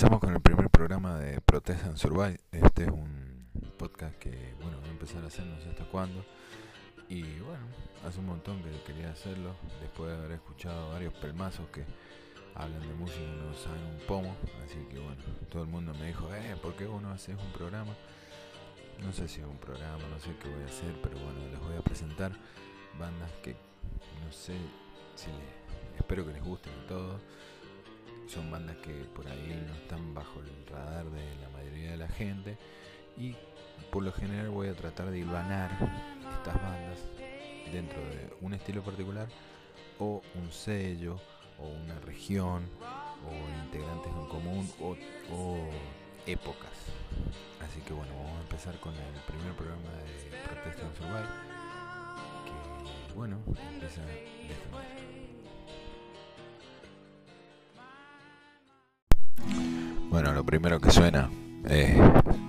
empezamos con el primer programa de Protesta and Survive. Este es un podcast que, bueno, voy a empezar a hacer no sé hasta cuándo. Y bueno, hace un montón que quería hacerlo, después de haber escuchado varios pelmazos que hablan de música y no saben un pomo. Así que bueno, todo el mundo me dijo, eh, ¿por qué vos no haces un programa? No sé si es un programa, no sé qué voy a hacer, pero bueno, les voy a presentar bandas que no sé si les, espero que les gusten a todos son bandas que por ahí no están bajo el radar de la mayoría de la gente y por lo general voy a tratar de hilvanar estas bandas dentro de un estilo particular o un sello o una región o integrantes en común o, épocas. Así que bueno, vamos a empezar con el primer programa de Protesta en que bueno, empieza de esta manera. Bueno, lo primero que suena es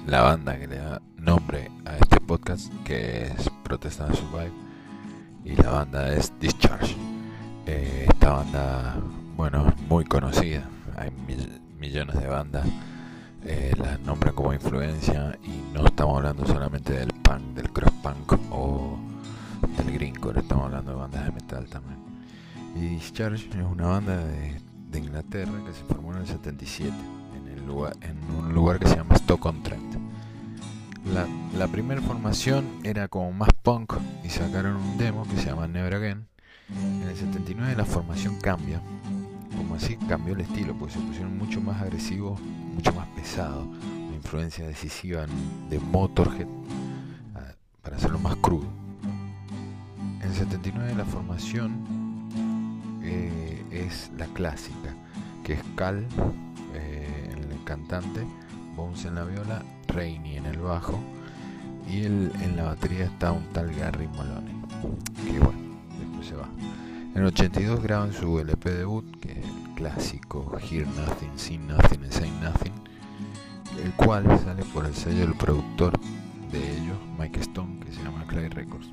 la banda que le da nombre a este podcast, que es Protestant Survive, y la banda es Discharge. Eh, esta banda, bueno, es muy conocida, hay millones de bandas, eh, las nombran como influencia y no estamos hablando solamente del punk, del cross punk o del greencore, estamos hablando de bandas de metal también. Y Discharge es una banda de Inglaterra que se formó en el 77 en un lugar que se llama Stoke-on-Trent. La, la primera formación era como más punk y sacaron un demo que se llama Never Again. En el 79 la formación cambia, como así cambió el estilo, porque se pusieron mucho más agresivos, mucho más pesados, una influencia decisiva de Motorhead ah, para hacerlo más crudo. En el 79 la formación eh, es la clásica, que es Cal, cantante, Bones en la viola, Rainy en el bajo y el, en la batería está un tal Gary Moloney, que bueno, después se va. En el 82 graban su LP debut, que es el clásico Hear Nothing, See Nothing and Say Nothing, el cual sale por el sello del productor de ellos, Mike Stone, que se llama Clay Records.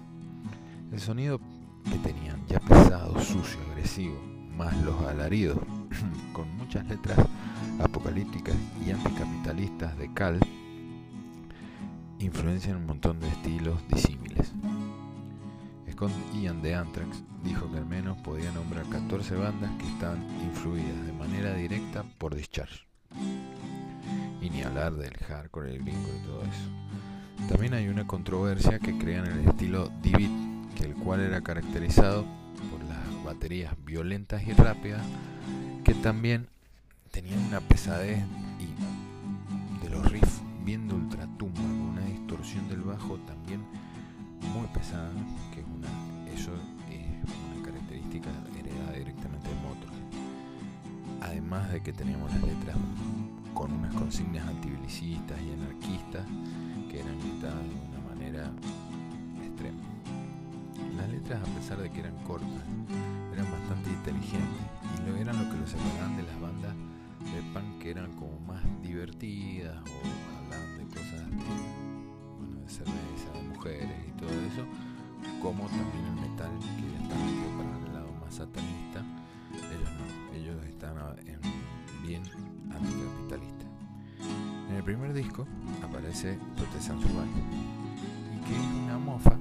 El sonido que tenían ya pesado, sucio, agresivo, más los alaridos, con muchas letras apocalípticas y anticapitalistas de Cal influencian un montón de estilos disímiles. Scott Ian de Anthrax dijo que al menos podía nombrar 14 bandas que están influidas de manera directa por Discharge. Y ni hablar del hardcore, el gringo y todo eso. También hay una controversia que crean el estilo Divid, que el cual era caracterizado por las baterías violentas y rápidas, que también tenían una pesadez de los riffs bien de ultratumba, con una distorsión del bajo también muy pesada, que es una, eso es una característica heredada directamente de Motorhead. Además de que teníamos las letras con unas consignas antibilicistas y anarquistas que eran gritadas de una manera extrema. Las letras, a pesar de que eran cortas, eran bastante inteligentes y lo eran lo que los separaban de las bandas eran como más divertidas o hablaban de cosas de, cerveza, de mujeres y todo eso, como también el metal que ya está para el lado más satanista, ellos no, ellos están en bien anticapitalista. En el primer disco aparece Protest and Survive y que es una mofa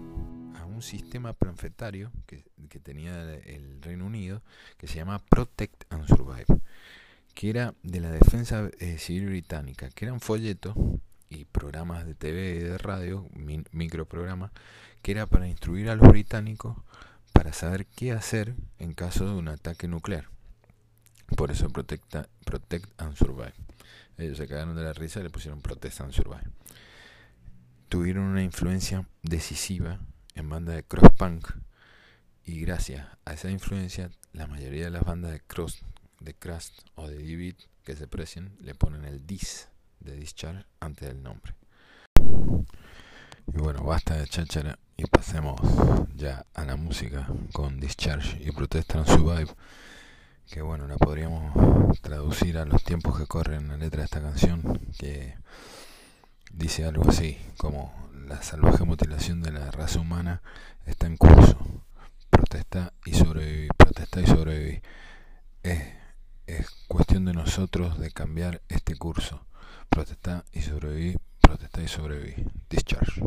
a un sistema planfetario que, que tenía el Reino Unido que se llama Protect and Survive que era de la defensa eh, civil británica, que eran folletos y programas de TV y de radio, microprogramas, que era para instruir a los británicos para saber qué hacer en caso de un ataque nuclear. Por eso Protect, Protect and Survive. Ellos se cagaron de la risa y le pusieron Protect and Survive. Tuvieron una influencia decisiva en bandas de cross punk y gracias a esa influencia la mayoría de las bandas de cross de Crust o de Divid que se precien le ponen el dis de discharge antes del nombre. Y bueno, basta de cháchara y pasemos ya a la música con Discharge y Protest and Survive. Que bueno, la podríamos traducir a los tiempos que corren la letra de esta canción, que dice algo así, como la salvaje mutilación de la raza humana está en curso. Protesta y sobreviví, protesta y sobreviví. Es es cuestión de nosotros de cambiar este curso. Protestar y sobrevivir, protestar y sobrevivir. Discharge.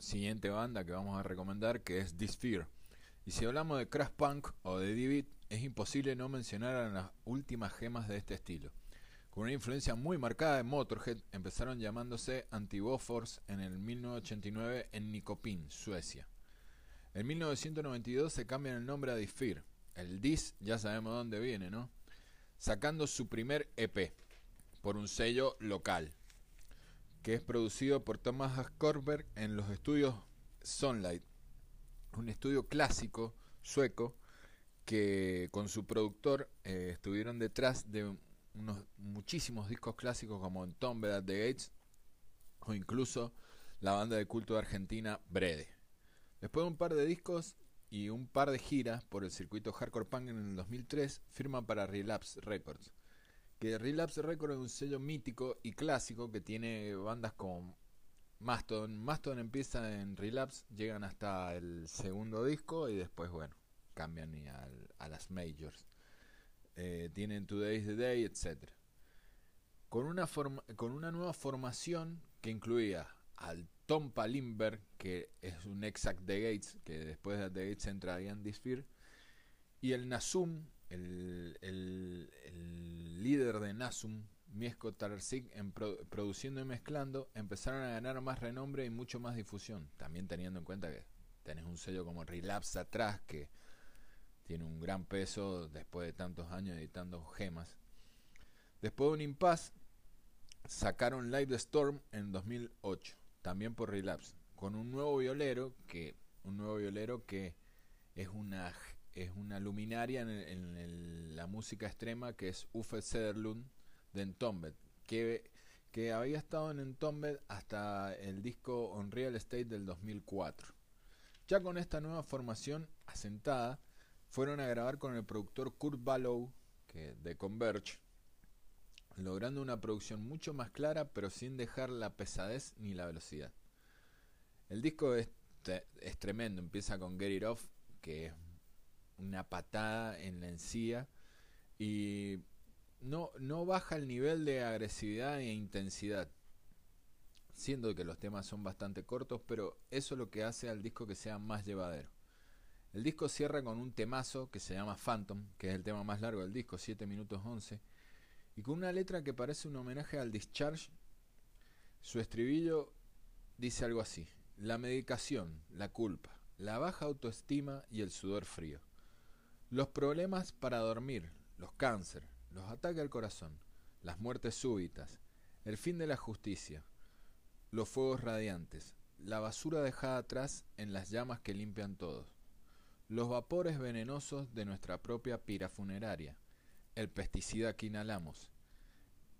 Siguiente banda que vamos a recomendar que es This Fear. Y si hablamos de crash punk o de d es imposible no mencionar a las últimas gemas de este estilo. Con una influencia muy marcada de Motorhead, empezaron llamándose Antibofors en el 1989 en Nikopin, Suecia. En 1992 se cambian el nombre a Fear. El Dis ya sabemos dónde viene, ¿no? Sacando su primer EP por un sello local que es producido por Thomas Askorberg en los estudios Sunlight, un estudio clásico sueco que con su productor eh, estuvieron detrás de unos muchísimos discos clásicos como Entombed at the Gates o incluso la banda de culto de Argentina Brede. Después de un par de discos y un par de giras por el circuito hardcore punk en el 2003, firman para Relapse Records Relapse Records es un sello mítico y clásico que tiene bandas como Mastodon. Mastodon empieza en Relapse, llegan hasta el segundo disco y después, bueno, cambian a, las majors. Eh, tienen Today's the Day, etc. Con una, con una nueva formación que incluía al Tom Palimber, que es un exact de Gates, que después de The Gates entra Ian Sphere, y el Nasum, el, líder de Nasum, Miesco Tarsik, en produciendo y mezclando, empezaron a ganar más renombre y mucho más difusión. También teniendo en cuenta que tenés un sello como Relapse atrás, que tiene un gran peso después de tantos años editando gemas. Después de un impasse, sacaron Live the Storm en 2008, también por Relapse, con un nuevo violero que un nuevo violero que es una es una luminaria en, la música extrema que es Uffe Sederlund de Entombed, que, que había estado en Entombed hasta el disco On Real Estate del 2004. Ya con esta nueva formación asentada, fueron a grabar con el productor Kurt Ballow de Converge, logrando una producción mucho más clara pero sin dejar la pesadez ni la velocidad. El disco es, es tremendo, empieza con Get It Off, que es una patada en la encía y no, no baja el nivel de agresividad e intensidad. siendo que los temas son bastante cortos, pero eso es lo que hace al disco que sea más llevadero. El disco cierra con un temazo que se llama Phantom, que es el tema más largo del disco, 7 minutos 11, y con una letra que parece un homenaje al Discharge. Su estribillo dice algo así, la medicación, la culpa, la baja autoestima y el sudor frío. Los problemas para dormir, los cáncer, los ataques al corazón, las muertes súbitas, el fin de la justicia, los fuegos radiantes, la basura dejada atrás en las llamas que limpian todos, los vapores venenosos de nuestra propia pira funeraria, el pesticida que inhalamos.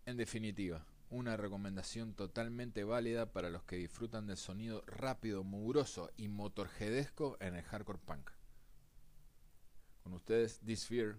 En definitiva, una recomendación totalmente válida para los que disfrutan del sonido rápido, mugroso y motorjedesco en el hardcore punk. Con ustedes, This Fear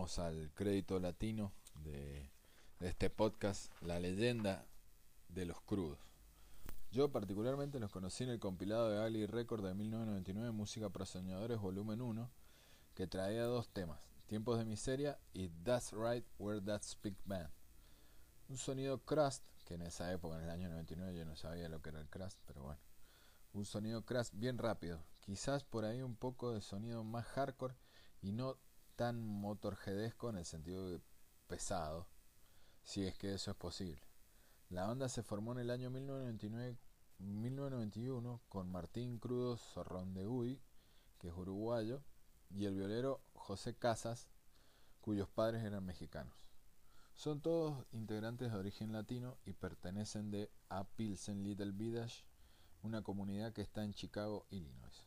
al crédito latino de, de este podcast, La leyenda de los crudos. Yo particularmente los conocí en el compilado de Ali Record de 1999, Música para Soñadores, volumen 1, que traía dos temas, Tiempos de Miseria y That's Right Where That Speak Band. Un sonido crust, que en esa época, en el año 99, yo no sabía lo que era el crust, pero bueno. Un sonido crust bien rápido, quizás por ahí un poco de sonido más hardcore y no tan motorjedesco en el sentido de pesado, si es que eso es posible. La banda se formó en el año 1999, 1991 con Martín Crudo Sorrondegui, que es uruguayo, y el violero José Casas, cuyos padres eran mexicanos. Son todos integrantes de origen latino y pertenecen de A Pilsen Little Village, una comunidad que está en Chicago, Illinois.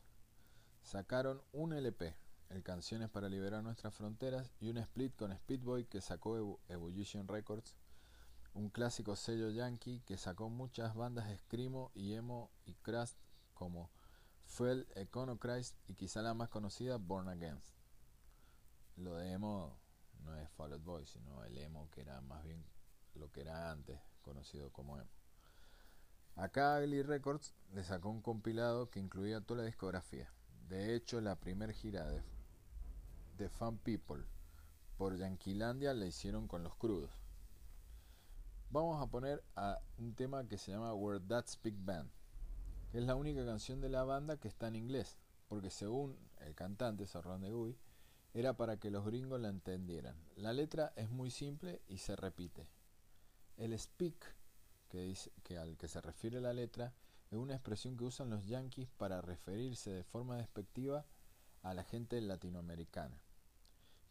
Sacaron un LP, el Canciones para Liberar Nuestras Fronteras, y un split con Speedboy que sacó Evolution Records, un clásico sello yankee que sacó muchas bandas de screamo y emo y crust como Fuel, Econochrist y quizá la más conocida Born Against. Lo de emo no es Fall Out Boy, sino el emo que era más bien lo que era antes conocido como emo. Acá Ugly Records le sacó un compilado que incluía toda la discografía. De hecho, la primera gira de, de Fan People por Yanquilandia la hicieron con los crudos. Vamos a poner a un tema que se llama Where That's Big Band, que es la única canción de la banda que está en inglés, porque según el cantante Sorrón de Gui, era para que los gringos la entendieran. La letra es muy simple y se repite. El speak, que, dice, que al que se refiere la letra, es una expresión que usan los yankees para referirse de forma despectiva a la gente latinoamericana,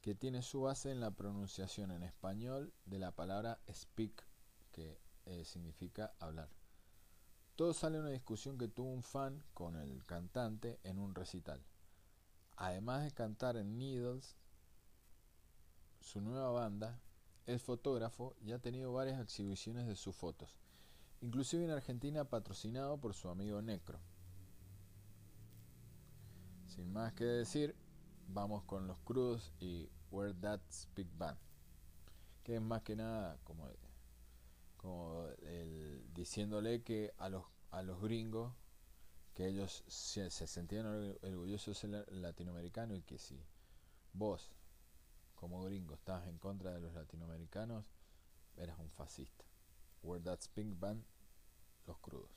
que tiene su base en la pronunciación en español de la palabra speak, que eh, significa hablar. Todo sale de una discusión que tuvo un fan con el cantante en un recital. Además de cantar en Needles, su nueva banda, es fotógrafo y ha tenido varias exhibiciones de sus fotos, inclusive en Argentina patrocinado por su amigo Necro. Sin más que decir, vamos con los crudos y Where That's Big Band, que es más que nada como, como diciéndole que a los, a los gringos que ellos se, se sentían orgullosos de ser latinoamericanos y que si vos como gringo estabas en contra de los latinoamericanos eras un fascista. Where That's Pink Band, los crudos.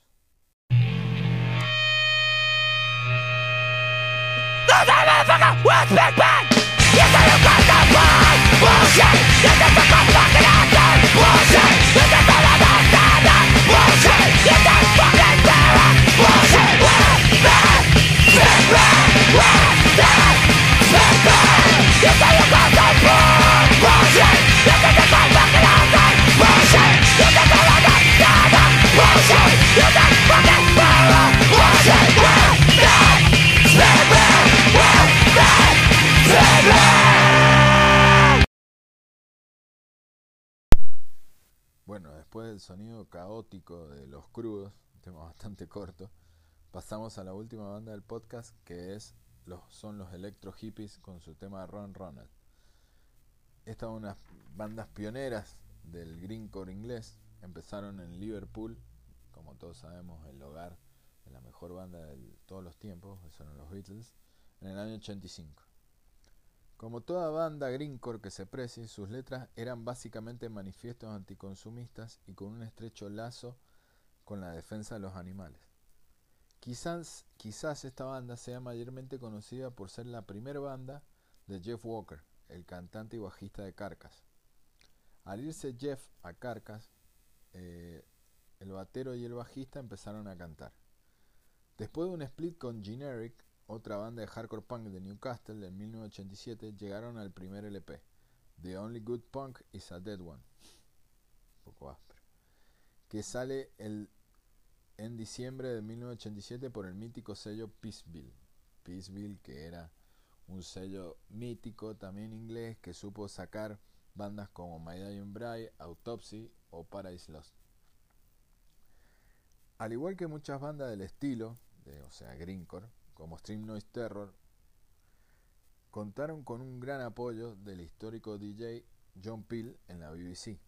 You're the motherfucker with big bang You say you got the fun Bullshit. This is the fucking answer Bullshit. This is all about that Bullshit. Después del sonido caótico de los crudos, un tema bastante corto, pasamos a la última banda del podcast que es los, son los Electro Hippies con su tema Ron Ronald. Estas son unas bandas pioneras del greencore inglés. Empezaron en Liverpool, como todos sabemos, el hogar de la mejor banda de todos los tiempos, que son los Beatles, en el año 85. Como toda banda greencore que se precie, sus letras eran básicamente manifiestos anticonsumistas y con un estrecho lazo con la defensa de los animales. Quizás, quizás esta banda sea mayormente conocida por ser la primera banda de Jeff Walker, el cantante y bajista de Carcass. Al irse Jeff a Carcass, eh, el batero y el bajista empezaron a cantar. Después de un split con Generic, otra banda de hardcore punk de Newcastle en 1987, llegaron al primer LP, The Only Good Punk is a Dead One, un poco áspero, que sale el, en diciembre de 1987 por el mítico sello Peaceville. Peaceville, que era un sello mítico también inglés que supo sacar bandas como My Dying Bride, Autopsy o Paradise Lost. Al igual que muchas bandas del estilo, de, o sea, Greencore, como Stream Noise Terror contaron con un gran apoyo del histórico DJ John Peel en la BBC.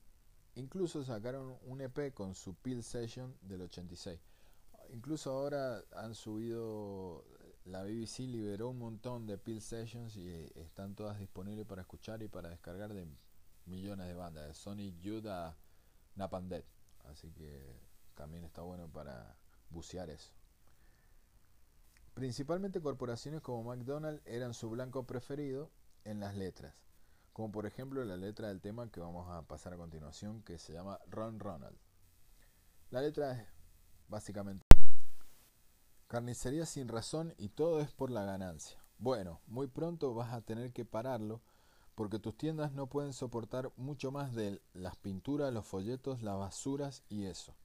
Incluso sacaron un EP con su Peel Session del 86. Incluso ahora han subido, la BBC liberó un montón de Peel Sessions y están todas disponibles para escuchar y para descargar de millones de bandas, de Youth a Napalm Así que también está bueno para bucear eso. Principalmente corporaciones como McDonald's eran su blanco preferido en las letras, como por ejemplo la letra del tema que vamos a pasar a continuación que se llama Ron Ronald. La letra es básicamente carnicería sin razón y todo es por la ganancia. Bueno, muy pronto vas a tener que pararlo porque tus tiendas no pueden soportar mucho más de las pinturas, los folletos, las basuras y eso.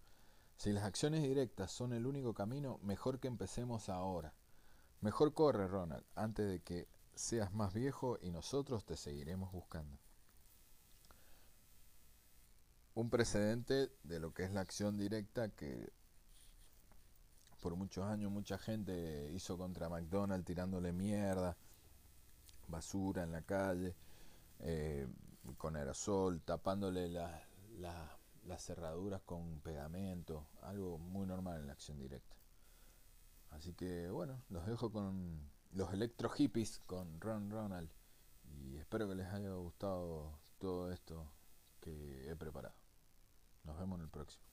Si las acciones directas son el único camino, mejor que empecemos ahora. Mejor corre, Ronald, antes de que seas más viejo y nosotros te seguiremos buscando. Un precedente de lo que es la acción directa que por muchos años mucha gente hizo contra McDonald's tirándole mierda, basura en la calle, eh, con aerosol, tapándole las cerraduras con pegamento, algo muy normal en la acción directa. Así que bueno, los dejo con los electro hippies con Ron Ronald y espero que les haya gustado todo esto que he preparado. Nos vemos en el próximo.